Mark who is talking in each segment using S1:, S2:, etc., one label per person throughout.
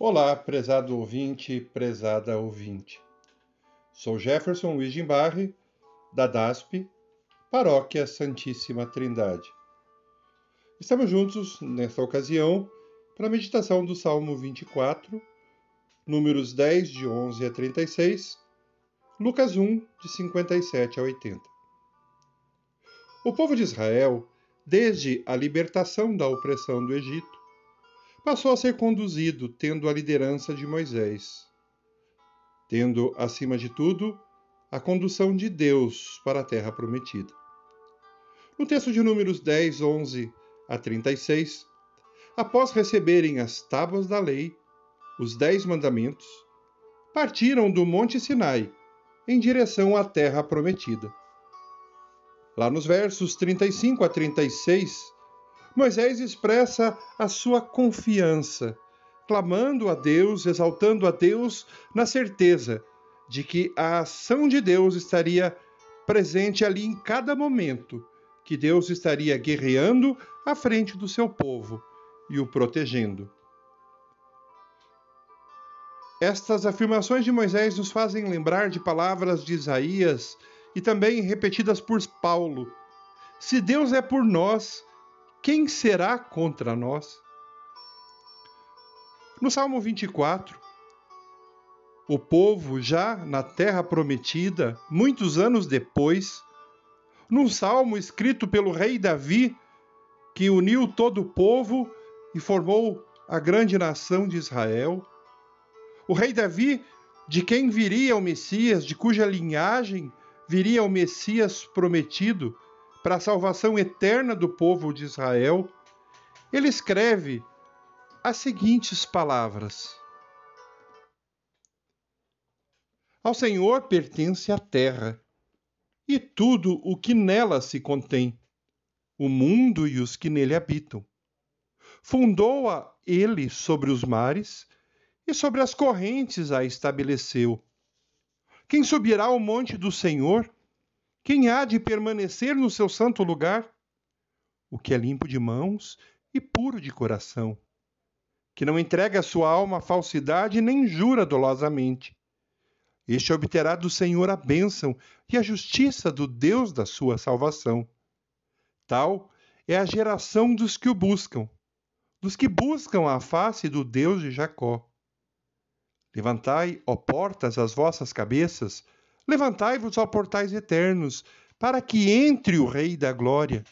S1: Olá, prezado ouvinte, prezada ouvinte. Sou Jefferson Wigenbarre, da DASP, Paróquia Santíssima Trindade. Estamos juntos, nesta ocasião, para a meditação do Salmo 24, números 10, de 11 a 36, Lucas 1, de 57 a 80. O povo de Israel, desde a libertação da opressão do Egito, passou a ser conduzido tendo a liderança de Moisés, tendo, acima de tudo, a condução de Deus para a terra prometida. No texto de Números 10, 11 a 36, após receberem as tábuas da lei, os Dez Mandamentos, partiram do Monte Sinai em direção à terra prometida. Lá nos versos 35 a 36, Moisés expressa a sua confiança, clamando a Deus, exaltando a Deus, na certeza de que a ação de Deus estaria presente ali em cada momento, que Deus estaria guerreando à frente do seu povo e o protegendo. Estas afirmações de Moisés nos fazem lembrar de palavras de Isaías e também repetidas por Paulo. Se Deus é por nós, quem será contra nós? No Salmo 24, o povo, já na terra prometida, muitos anos depois, num salmo escrito pelo rei Davi, que uniu todo o povo e formou a grande nação de Israel, o rei Davi, de quem viria o Messias, de cuja linhagem viria o Messias prometido, para a salvação eterna do povo de Israel, ele escreve as seguintes palavras: Ao Senhor pertence a terra e tudo o que nela se contém, o mundo e os que nele habitam. Fundou-a ele sobre os mares e sobre as correntes a estabeleceu. Quem subirá ao monte do Senhor? Quem há de permanecer no seu santo lugar? O que é limpo de mãos e puro de coração, que não entrega a sua alma à falsidade nem jura dolosamente. Este obterá do Senhor a bênção e a justiça do Deus da sua salvação. Tal é a geração dos que o buscam, dos que buscam a face do Deus de Jacó. Levantai, ó portas, as vossas cabeças, Levantai-vos, ó portais eternos, para que entre o Rei da Glória.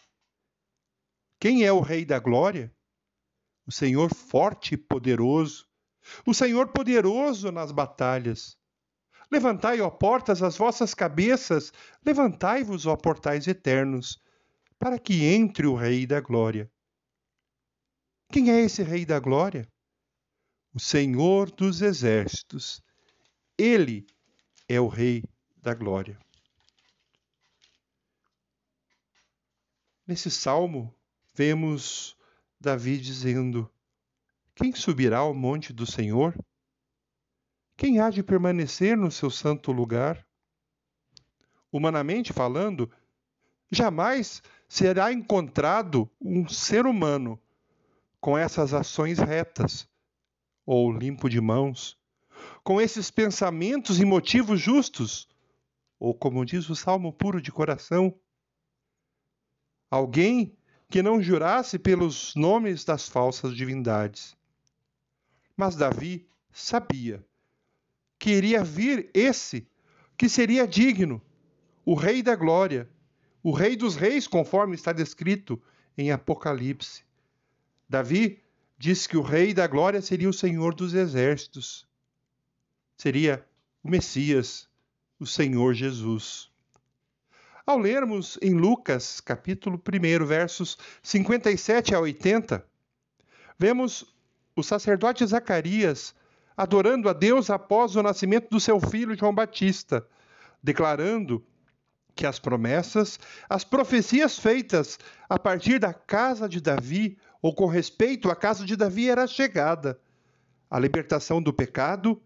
S1: Quem é o Rei da Glória? O Senhor forte e poderoso, o Senhor poderoso nas batalhas. Levantai, ó portas, as vossas cabeças, levantai-vos, ó portais eternos, para que entre o Rei da Glória. Quem é esse Rei da Glória? O Senhor dos Exércitos. Ele é o Rei da glória. Nesse salmo, vemos Davi dizendo: Quem subirá ao monte do Senhor? Quem há de permanecer no seu santo lugar? Humanamente falando, jamais será encontrado um ser humano com essas ações retas, ou limpo de mãos, com esses pensamentos e motivos justos, ou como diz o salmo puro de coração, alguém que não jurasse pelos nomes das falsas divindades. Mas Davi sabia que iria vir esse que seria digno, o Rei da Glória, o Rei dos Reis, conforme está descrito em Apocalipse. Davi diz que o Rei da Glória seria o Senhor dos Exércitos, seria o Messias, o Senhor Jesus. Ao lermos em Lucas, capítulo 1, versos 57 a 80, vemos o sacerdote Zacarias adorando a Deus após o nascimento do seu filho João Batista, declarando que as promessas, as profecias feitas a partir da casa de Davi, ou com respeito à casa de Davi, era chegada. A libertação do pecado,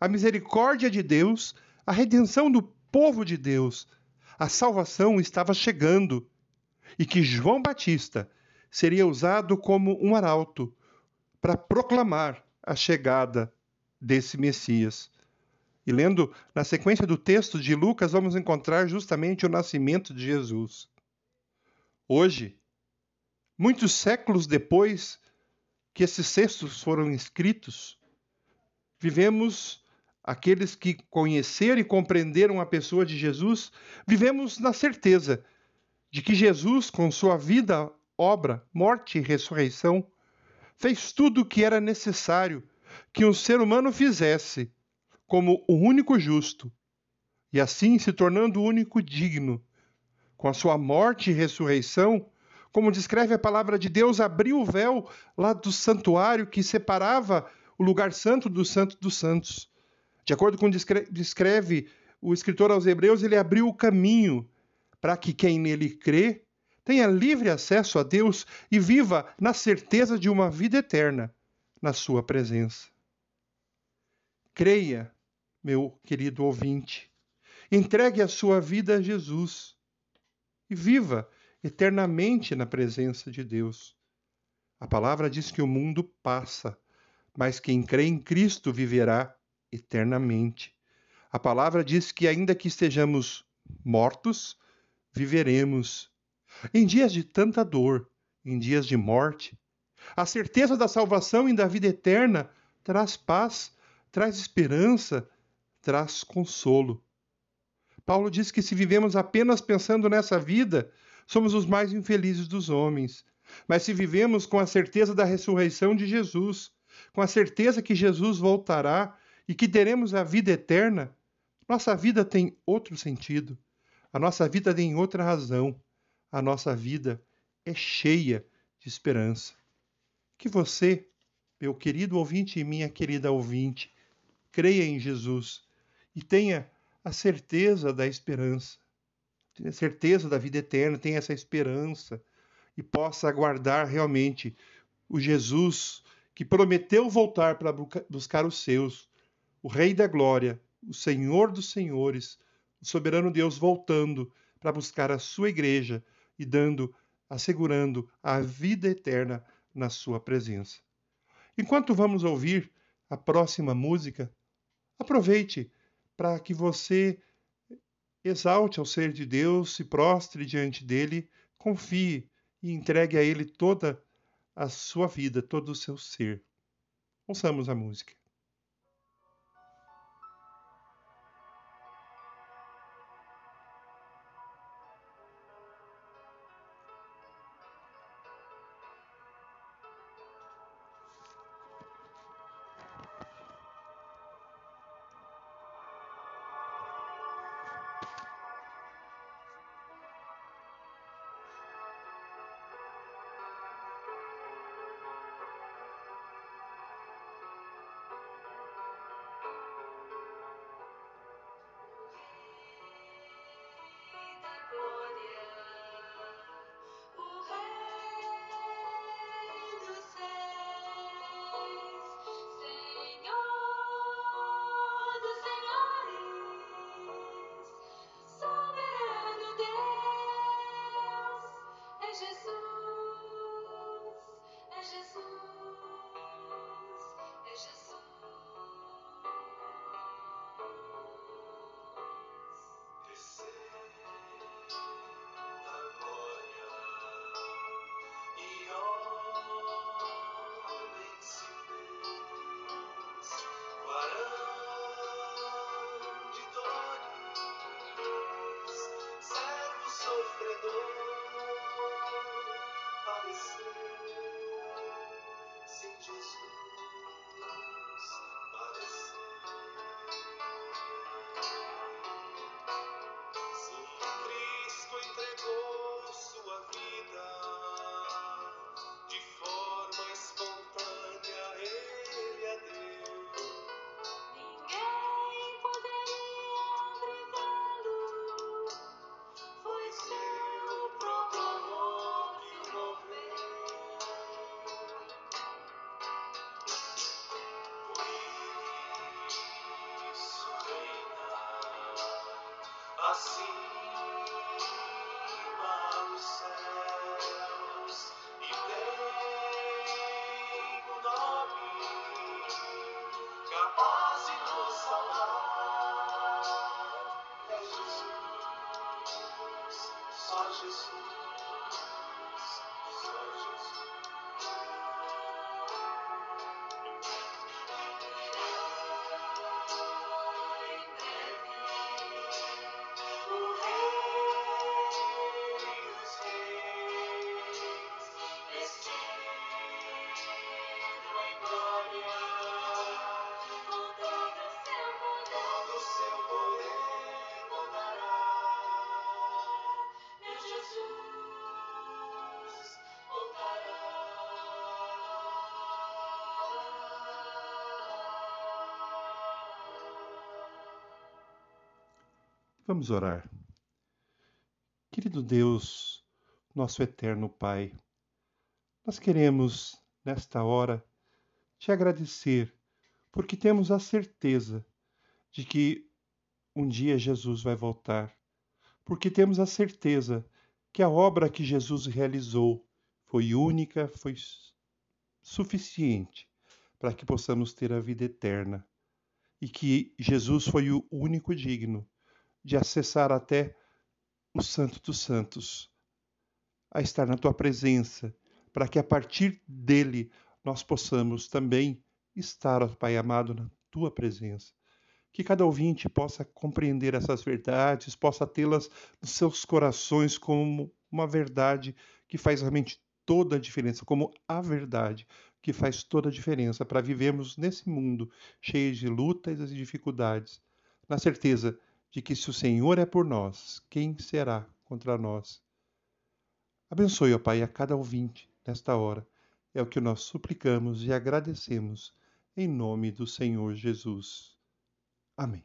S1: a misericórdia de Deus a redenção do povo de Deus, a salvação estava chegando e que João Batista seria usado como um arauto para proclamar a chegada desse Messias. E lendo na sequência do texto de Lucas, vamos encontrar justamente o nascimento de Jesus. Hoje, muitos séculos depois que esses textos foram escritos, vivemos aqueles que conheceram e compreenderam a pessoa de Jesus, vivemos na certeza de que Jesus, com sua vida, obra, morte e ressurreição, fez tudo o que era necessário que um ser humano fizesse como o único justo, e assim se tornando o único digno. Com a sua morte e ressurreição, como descreve a palavra de Deus, abriu o véu lá do santuário que separava o lugar santo do santo dos santos. De acordo com descreve o escritor aos Hebreus, ele abriu o caminho para que quem nele crê tenha livre acesso a Deus e viva na certeza de uma vida eterna na sua presença. Creia meu querido ouvinte. Entregue a sua vida a Jesus e viva eternamente na presença de Deus. A palavra diz que o mundo passa, mas quem crê em Cristo viverá eternamente. A palavra diz que, ainda que estejamos mortos, viveremos. Em dias de tanta dor, em dias de morte, a certeza da salvação e da vida eterna traz paz, traz esperança, traz consolo. Paulo diz que se vivemos apenas pensando nessa vida, somos os mais infelizes dos homens. Mas se vivemos com a certeza da ressurreição de Jesus, com a certeza que Jesus voltará e que teremos a vida eterna, nossa vida tem outro sentido. A nossa vida tem outra razão. A nossa vida é cheia de esperança. Que você, meu querido ouvinte e minha querida ouvinte, creia em Jesus e tenha a certeza da esperança, tenha certeza da vida eterna, tenha essa esperança e possa aguardar realmente o Jesus que prometeu voltar para buscar os seus, o Rei da Glória, o Senhor dos Senhores, o soberano Deus voltando para buscar a sua igreja e dando, assegurando a vida eterna na sua presença. Enquanto vamos ouvir a próxima música, aproveite para que você exalte ao ser de Deus, se prostre diante dele, confie e entregue a ele toda a sua vida, todo o seu ser. Ouçamos a música. see. Vamos orar. Querido Deus, nosso eterno Pai, nós queremos, nesta hora, te agradecer, porque temos a certeza de que um dia Jesus vai voltar, porque temos a certeza que a obra que Jesus realizou foi única, foi suficiente para que possamos ter a vida eterna e que Jesus foi o único digno de acessar até o Santo dos Santos, a estar na tua presença, para que a partir dele nós possamos também estar, ó Pai amado, na tua presença. Que cada ouvinte possa compreender essas verdades, possa tê-las nos seus corações como uma verdade que faz realmente toda a diferença, como a verdade que faz toda a diferença para vivermos nesse mundo cheio de lutas e dificuldades, na certeza de que se o Senhor é por nós, quem será contra nós? Abençoe, ó Pai, a cada ouvinte nesta hora. É o que nós suplicamos e agradecemos em nome do Senhor Jesus. Amém.